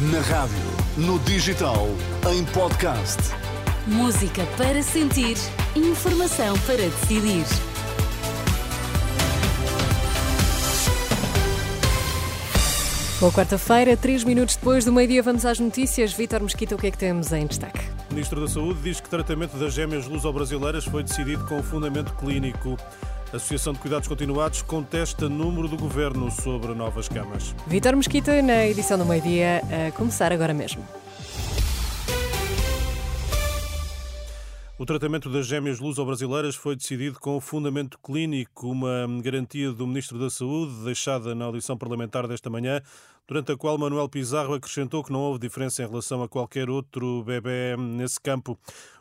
Na rádio, no digital, em podcast. Música para sentir, informação para decidir. Boa quarta-feira, três minutos depois do meio-dia, vamos às notícias. Vítor Mosquita, o que é que temos em destaque? O Ministro da Saúde diz que o tratamento das gêmeas luso-brasileiras foi decidido com fundamento clínico. A Associação de Cuidados Continuados contesta número do Governo sobre novas camas. Vítor Mosquita, na edição do meio-dia, a começar agora mesmo. O tratamento das gêmeas luso-brasileiras foi decidido com fundamento clínico, uma garantia do Ministro da Saúde, deixada na audição parlamentar desta manhã, durante a qual Manuel Pizarro acrescentou que não houve diferença em relação a qualquer outro bebê nesse campo.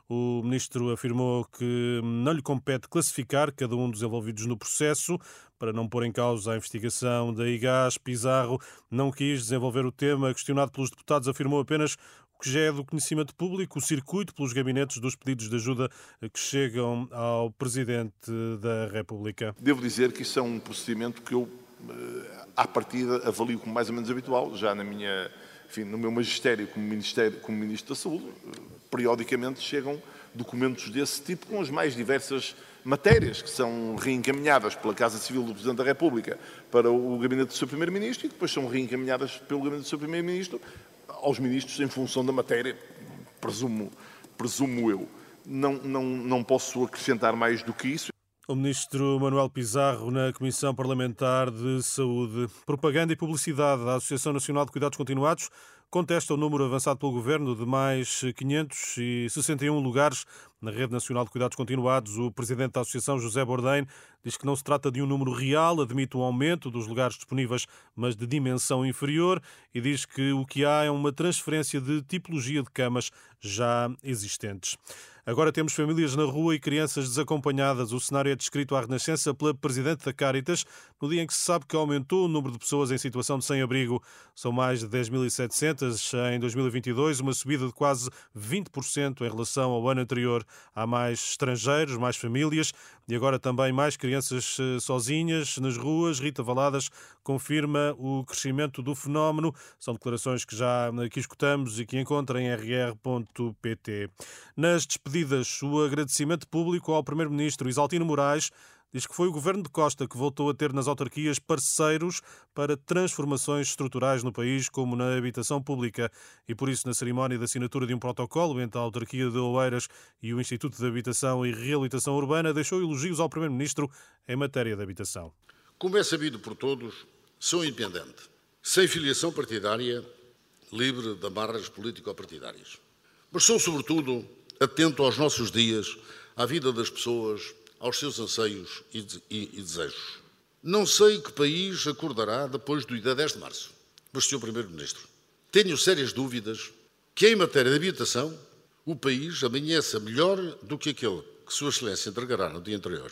O ministro afirmou que não lhe compete classificar cada um dos envolvidos no processo para não pôr em causa a investigação da IGAS. Pizarro não quis desenvolver o tema. Questionado pelos deputados, afirmou apenas que já é do conhecimento público, o circuito pelos gabinetes dos pedidos de ajuda que chegam ao Presidente da República. Devo dizer que isso é um procedimento que eu, à partida, avalio como mais ou menos habitual, já na minha, enfim, no meu magistério como, Ministério, como Ministro da Saúde, periodicamente chegam documentos desse tipo com as mais diversas matérias que são reencaminhadas pela Casa Civil do Presidente da República para o gabinete do seu Primeiro-Ministro e depois são reencaminhadas pelo gabinete do seu Primeiro-Ministro aos ministros em função da matéria, presumo, presumo eu. Não, não, não posso acrescentar mais do que isso. O ministro Manuel Pizarro na Comissão Parlamentar de Saúde. Propaganda e publicidade da Associação Nacional de Cuidados Continuados contesta o número avançado pelo governo de mais 561 lugares na Rede Nacional de Cuidados Continuados. O presidente da Associação, José Bourdain, diz que não se trata de um número real, admite um aumento dos lugares disponíveis, mas de dimensão inferior, e diz que o que há é uma transferência de tipologia de camas já existentes. Agora temos famílias na rua e crianças desacompanhadas. O cenário é descrito à Renascença pela Presidente da Caritas, no dia em que se sabe que aumentou o número de pessoas em situação de sem-abrigo. São mais de 10.700 em 2022, uma subida de quase 20% em relação ao ano anterior. Há mais estrangeiros, mais famílias e agora também mais crianças eh, sozinhas nas ruas. Rita Valadas confirma o crescimento do fenómeno. São declarações que já aqui escutamos e que encontra em rr.pt. Nas despedidas, o agradecimento público ao Primeiro-Ministro Isaltino Moraes diz que foi o governo de Costa que voltou a ter nas autarquias parceiros para transformações estruturais no país, como na habitação pública. E por isso, na cerimónia de assinatura de um protocolo entre a autarquia de Oeiras e o Instituto de Habitação e Reabilitação Urbana, deixou elogios ao primeiro-ministro em matéria de habitação. Como é sabido por todos, sou independente, sem filiação partidária, livre de amarras político-partidárias. Mas sou, sobretudo, atento aos nossos dias, à vida das pessoas, aos seus anseios e, e, e desejos. Não sei que país acordará depois do dia 10 de março, mas, Sr. Primeiro-Ministro, tenho sérias dúvidas que, em matéria de habitação, o país amanheça melhor do que aquele que Sua Excelência entregará no dia anterior.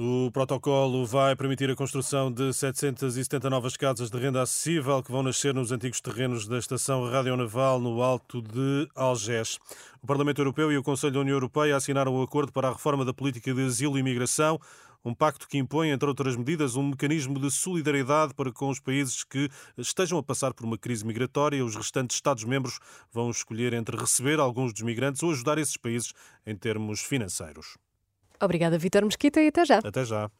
O protocolo vai permitir a construção de 770 novas casas de renda acessível que vão nascer nos antigos terrenos da Estação Radionaval no Alto de Algés. O Parlamento Europeu e o Conselho da União Europeia assinaram o um acordo para a reforma da política de asilo e imigração, um pacto que impõe, entre outras medidas, um mecanismo de solidariedade para com os países que estejam a passar por uma crise migratória. Os restantes Estados-membros vão escolher entre receber alguns dos migrantes ou ajudar esses países em termos financeiros. Obrigada, Vitor Mesquita, e até já. Até já.